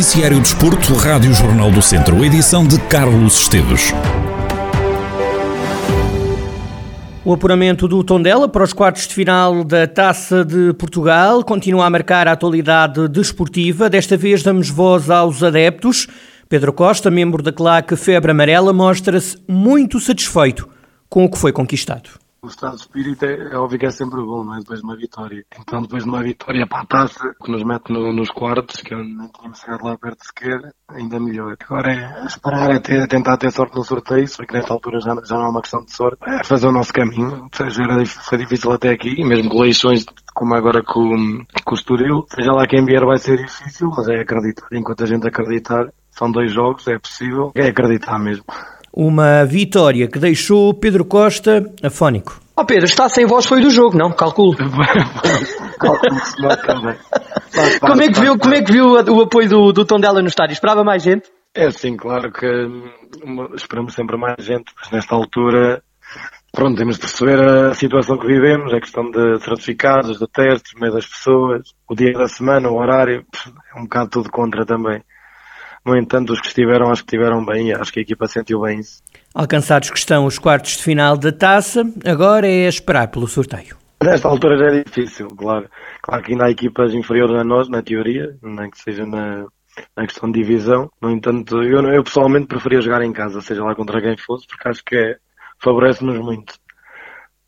Noticiário Desporto, Rádio Jornal do Centro, edição de Carlos Esteves. O apuramento do Tondela para os quartos de final da Taça de Portugal continua a marcar a atualidade desportiva. Desta vez damos voz aos adeptos. Pedro Costa, membro da claque Febre Amarela, mostra-se muito satisfeito com o que foi conquistado. O estado de espírito é, é óbvio que é sempre bom, não é? Depois de uma vitória. Então, depois de uma vitória para a taça, que nos mete no, nos quartos, que eu nem tínhamos chegado lá perto sequer, ainda melhor. Agora é esperar, é, ter, tentar ter sorte no sorteio, só que nesta altura já, já não é uma questão de sorte. É fazer o nosso caminho. Seja, era, foi difícil até aqui, mesmo com eleições como agora com, com o Estoril. Seja lá quem vier vai ser difícil, mas é acreditar. Enquanto a gente acreditar, são dois jogos, é possível. É acreditar mesmo. Uma vitória que deixou Pedro Costa afónico. Ó oh Pedro, está sem voz foi do jogo, não? Calculo. Também. Como é que viu, como é que viu o apoio do, do Tondela no estádio? Esperava mais gente? É sim, claro que hum, esperamos sempre mais gente, mas nesta altura, pronto, temos de perceber a situação que vivemos, a questão de certificados, de testes, meio das pessoas, o dia da semana, o horário, é um bocado tudo contra também. No entanto, os que estiveram, acho que estiveram bem e acho que a equipa sentiu bem isso. Alcançados que estão os quartos de final da taça, agora é esperar pelo sorteio. Nesta altura já é difícil, claro. Claro que ainda há equipas inferiores a nós, na teoria, nem que seja na, na questão de divisão. No entanto, eu, eu pessoalmente preferia jogar em casa, seja lá contra quem fosse, porque acho que é, favorece-nos muito.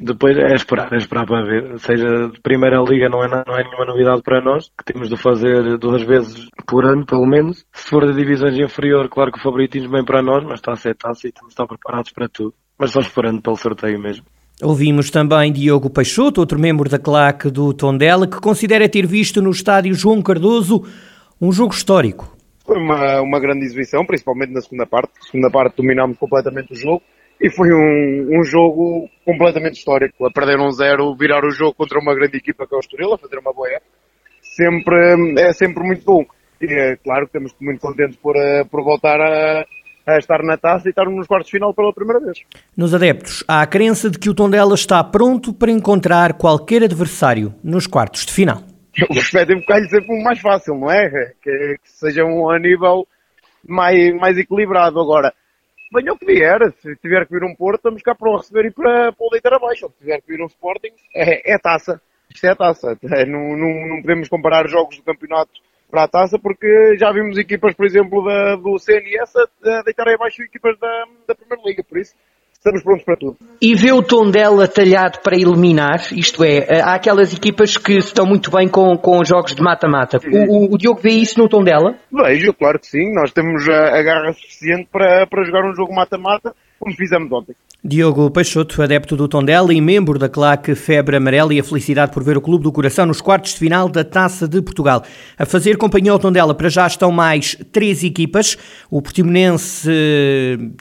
Depois é esperar, é esperar para ver. Seja de Primeira Liga não é, não é nenhuma novidade para nós, que temos de fazer duas vezes por ano, pelo menos. Se for de divisões inferior, claro que o favoritismo vem para nós, mas está a ser taça e estamos preparados para tudo. Mas só esperando pelo sorteio mesmo. Ouvimos também Diogo Peixoto, outro membro da claque do Tondela, que considera ter visto no estádio João Cardoso um jogo histórico. Foi uma, uma grande exibição, principalmente na segunda parte. Na segunda parte dominámos completamente o jogo e foi um, um jogo completamente histórico. A perder um zero, virar o jogo contra uma grande equipa que é o Estoril, a fazer uma boa época, sempre, é sempre muito bom. E é claro que estamos muito contentes por, eh, por voltar a, a estar na taça e estar nos quartos de final pela primeira vez. Nos adeptos, há a crença de que o Tondela está pronto para encontrar qualquer adversário nos quartos de final. O respectivo calho sempre um mais fácil, não é? Que, que seja um a nível mais, mais equilibrado. Agora, venha o que vier. Se tiver que vir um Porto, estamos cá para o receber e para, para o deitar abaixo. Se tiver que vir um Sporting, é, é taça. Isto é taça. É, não, não, não, podemos comparar jogos do campeonato para a taça porque já vimos equipas, por exemplo, da, do CNS a, a deitar abaixo equipas da, da Primeira Liga. Por isso, estamos prontos para tudo. E vê o tom dela talhado para eliminar, isto é, há aquelas equipas que estão muito bem com, com jogos de mata-mata. O, o, o, Diogo vê isso no tom dela? Vejo, claro que sim. Nós temos a, a garra suficiente para, para jogar um jogo mata-mata como fizemos ontem. Diogo Peixoto, adepto do Tondela e membro da claque Febre Amarela e a felicidade por ver o Clube do Coração nos quartos de final da Taça de Portugal. A fazer companhia ao Tondela para já estão mais três equipas, o Portimonense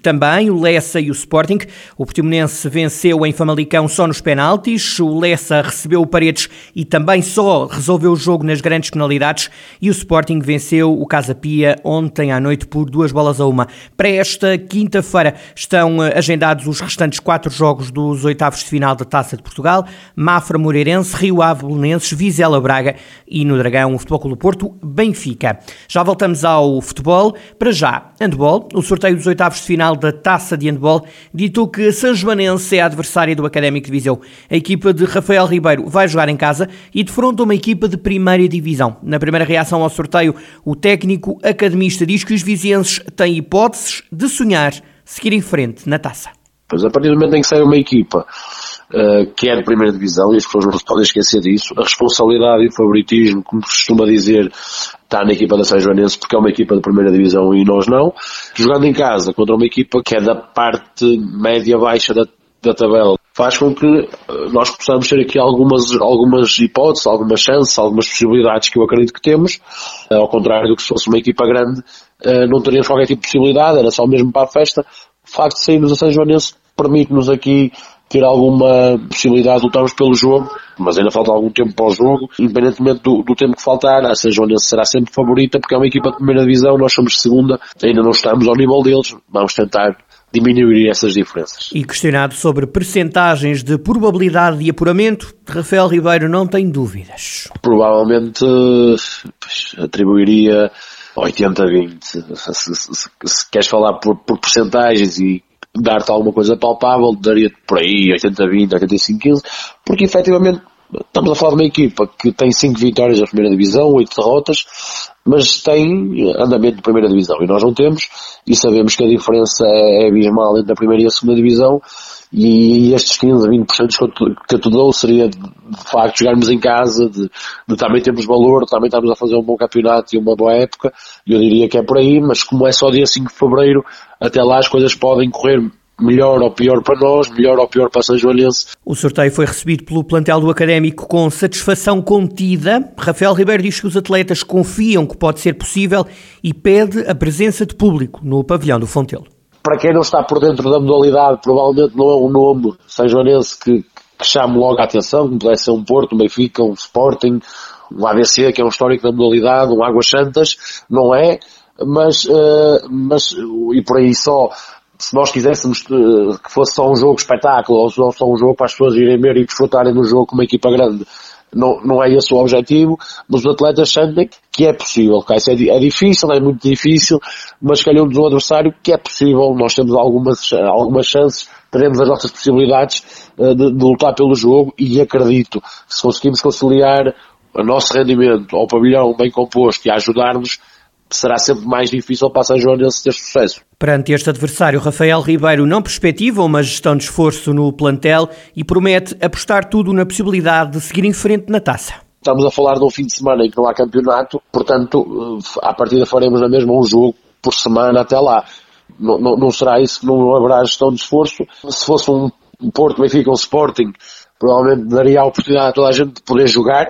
também, o Lessa e o Sporting. O Portimonense venceu em Famalicão só nos penaltis, o Lessa recebeu o Paredes e também só resolveu o jogo nas grandes penalidades e o Sporting venceu o Casa Pia ontem à noite por duas bolas a uma. Para esta quinta-feira estão eh, agendados os restantes quatro jogos dos oitavos de final da Taça de Portugal, Mafra Moreirense, Rio Ave Belenenses, Vizela Braga e no Dragão o Futebol Clube Porto, Benfica. Já voltamos ao futebol. Para já, handball. O sorteio dos oitavos de final da Taça de Handball ditou que São Joanense é a adversária do Académico de Viseu. A equipa de Rafael Ribeiro vai jogar em casa e defronta uma equipa de primeira divisão. Na primeira reação ao sorteio, o técnico academista diz que os vizienses têm hipóteses de sonhar seguir em frente na taça. Pois a partir do momento em que sai uma equipa uh, que é de primeira divisão, e as pessoas não se podem esquecer disso, a responsabilidade e o favoritismo, como se costuma dizer, está na equipa da São Joanense porque é uma equipa de primeira divisão e nós não. Jogando em casa contra uma equipa que é da parte média-baixa da, da tabela, faz com que eh, nós possamos ter aqui algumas, algumas hipóteses, algumas chances, algumas possibilidades que eu acredito que temos, uh, ao contrário do que se fosse uma equipa grande, não teríamos qualquer tipo de possibilidade, era só mesmo para a festa, o facto de sairmos a São Joanense permite-nos aqui ter alguma possibilidade de lutarmos pelo jogo, mas ainda falta algum tempo para o jogo. Independentemente do, do tempo que faltar, a São Joanense será sempre favorita porque é uma equipa de primeira divisão, nós somos de segunda, ainda não estamos ao nível deles, vamos tentar diminuir essas diferenças. E questionado sobre percentagens de probabilidade de apuramento, Rafael Ribeiro não tem dúvidas. Provavelmente pois, atribuiria 80-20. Se, se, se, queres falar por, por porcentagens e dar-te alguma coisa palpável, daria por aí 80-20, 85-15, porque efetivamente estamos a falar de uma equipa que tem 5 vitórias na primeira divisão, 8 derrotas, mas tem andamento de primeira divisão e nós não temos e sabemos que a diferença é abismal entre a primeira e a segunda divisão e estes 15, 20% que te dou seria de, facto jogarmos em casa, de, de, também termos valor, também estamos a fazer um bom campeonato e uma boa época, eu diria que é por aí, mas como é só dia 5 de Fevereiro, até lá as coisas podem correr melhor ou pior para nós, melhor ou pior para São Joanense. O sorteio foi recebido pelo plantel do Académico com satisfação contida. Rafael Ribeiro diz que os atletas confiam que pode ser possível e pede a presença de público no pavilhão do Fontelo para quem não está por dentro da modalidade, provavelmente não é um nome São Joanense que, que chame logo a atenção, como pudesse ser um Porto, um Benfica, um Sporting, um ABC, que é um histórico da modalidade, um Águas Santas, não é, mas, uh, mas, e por aí só, se nós quiséssemos uh, que fosse só um jogo espetáculo, ou só um jogo para as pessoas irem ver e desfrutarem do jogo com uma equipa grande, não, não é esse o objetivo, mas os atletas sentem que é possível. É, é difícil, é muito difícil, mas calhamos um adversário que é possível, nós temos algumas, algumas chances, teremos as nossas possibilidades uh, de, de, lutar pelo jogo e acredito que se conseguimos conciliar o nosso rendimento ao pavilhão bem composto e ajudar-nos, será sempre mais difícil para a São Joanense ter sucesso. Perante este adversário, Rafael Ribeiro não perspectiva uma gestão de esforço no plantel e promete apostar tudo na possibilidade de seguir em frente na taça. Estamos a falar de um fim de semana em que não há campeonato, portanto, eh, à partida faremos na mesma um jogo por semana até lá. Não, não, não será isso que não haverá gestão de esforço. Se fosse um Porto, Benfica, um Sporting, provavelmente daria a oportunidade a toda a gente de poder jogar,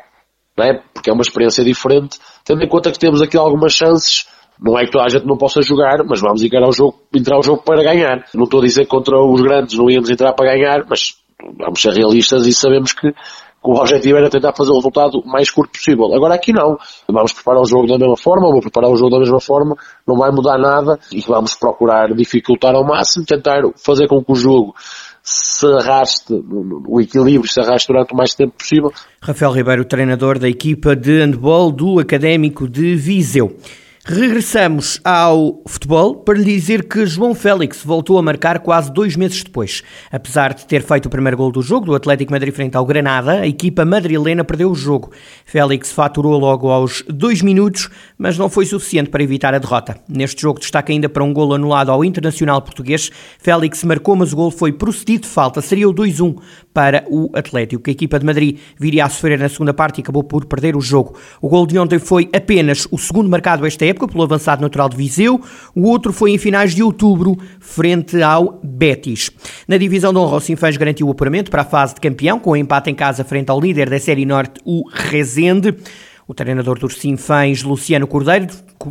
não é? porque é uma experiência diferente, tendo em conta que temos aqui algumas chances, não é que toda a gente não possa jogar, mas vamos encarar jogo, entrar o jogo para ganhar. Não estou a dizer que contra os grandes não íamos entrar para ganhar, mas vamos ser realistas e sabemos que, que o objetivo era tentar fazer o resultado o mais curto possível. Agora aqui não. Vamos preparar o jogo da mesma forma, vou preparar o jogo da mesma forma, não vai mudar nada e vamos procurar dificultar ao máximo, tentar fazer com que o jogo se arraste, o equilíbrio se arraste durante o mais tempo possível. Rafael Ribeiro, treinador da equipa de handball do Académico de Viseu. Regressamos ao futebol para lhe dizer que João Félix voltou a marcar quase dois meses depois. Apesar de ter feito o primeiro gol do jogo do Atlético Madrid frente ao Granada, a equipa madrilena perdeu o jogo. Félix faturou logo aos dois minutos, mas não foi suficiente para evitar a derrota. Neste jogo destaca ainda para um gol anulado ao Internacional Português. Félix marcou, mas o gol foi procedido de falta. Seria o 2-1 para o Atlético. A equipa de Madrid viria a sofrer na segunda parte e acabou por perder o jogo. O gol de ontem foi apenas o segundo marcado esta época pelo avançado natural de Viseu, o outro foi em finais de outubro, frente ao Betis. Na divisão de honra, o Sinfãs garantiu o apuramento para a fase de campeão, com o empate em casa frente ao líder da Série Norte, o Rezende. O treinador dos Sinfãs, Luciano Cordeiro,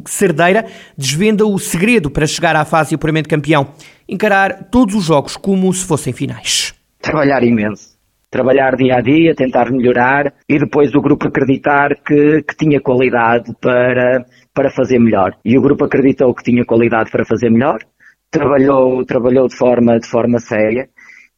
Cerdeira, desvenda o segredo para chegar à fase de apuramento campeão. Encarar todos os jogos como se fossem finais. Trabalhar imenso trabalhar dia a dia, tentar melhorar e depois o grupo acreditar que, que tinha qualidade para, para fazer melhor. E o grupo acreditou que tinha qualidade para fazer melhor, trabalhou, trabalhou de forma, de forma séria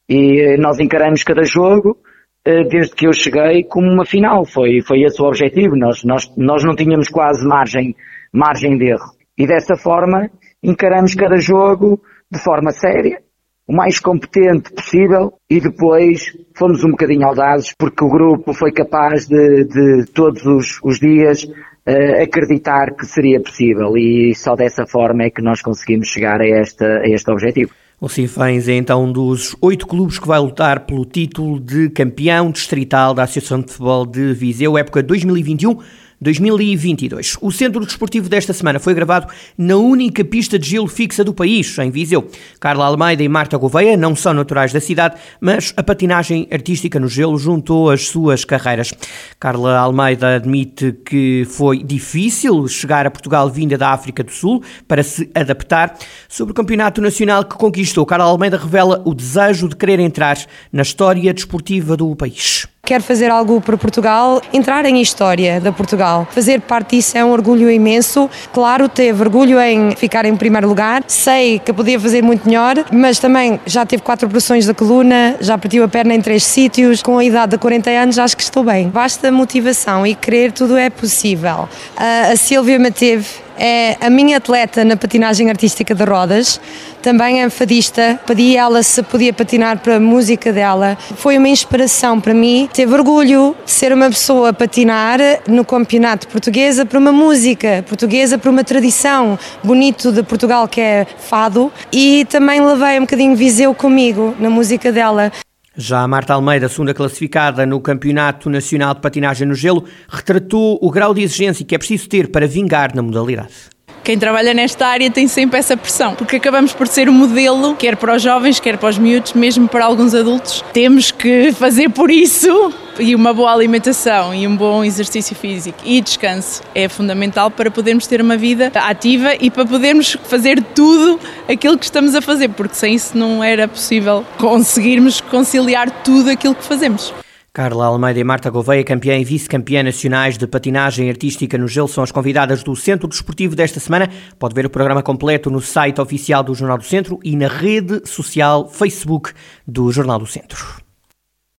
e nós encaramos cada jogo eh, desde que eu cheguei como uma final. Foi, foi esse o objetivo. Nós, nós, nós não tínhamos quase margem, margem de erro. E dessa forma encaramos cada jogo de forma séria o mais competente possível e depois fomos um bocadinho audazes porque o grupo foi capaz de, de todos os, os dias uh, acreditar que seria possível e só dessa forma é que nós conseguimos chegar a, esta, a este objetivo. O Sinfãs é então um dos oito clubes que vai lutar pelo título de campeão distrital da Associação de Futebol de Viseu, época 2021 2022. O centro desportivo desta semana foi gravado na única pista de gelo fixa do país, em Viseu. Carla Almeida e Marta Gouveia não são naturais da cidade, mas a patinagem artística no gelo juntou as suas carreiras. Carla Almeida admite que foi difícil chegar a Portugal vinda da África do Sul para se adaptar. Sobre o campeonato nacional que conquistou, Carla Almeida revela o desejo de querer entrar na história desportiva do país quer fazer algo para Portugal, entrar em história da Portugal. Fazer parte disso é um orgulho imenso. Claro, teve orgulho em ficar em primeiro lugar. Sei que podia fazer muito melhor, mas também já teve quatro operações da coluna, já partiu a perna em três sítios. Com a idade de 40 anos, acho que estou bem. Basta motivação e querer, tudo é possível. A Silvia manteve é a minha atleta na patinagem artística de rodas, também é fadista, pedi ela se podia patinar para a música dela. Foi uma inspiração para mim, teve orgulho de ser uma pessoa a patinar no campeonato portuguesa para uma música portuguesa, para uma tradição bonito de Portugal que é fado e também levei um bocadinho Viseu comigo na música dela. Já a Marta Almeida, segunda classificada no Campeonato Nacional de Patinagem no Gelo, retratou o grau de exigência que é preciso ter para vingar na modalidade. Quem trabalha nesta área tem sempre essa pressão, porque acabamos por ser um modelo, quer para os jovens, quer para os miúdos, mesmo para alguns adultos. Temos que fazer por isso e uma boa alimentação e um bom exercício físico e descanso é fundamental para podermos ter uma vida ativa e para podermos fazer tudo aquilo que estamos a fazer, porque sem isso não era possível conseguirmos conciliar tudo aquilo que fazemos. Carla Almeida e Marta Gouveia, campeã e vice-campeã nacionais de patinagem artística no gelo, são as convidadas do Centro Desportivo desta semana. Pode ver o programa completo no site oficial do Jornal do Centro e na rede social Facebook do Jornal do Centro.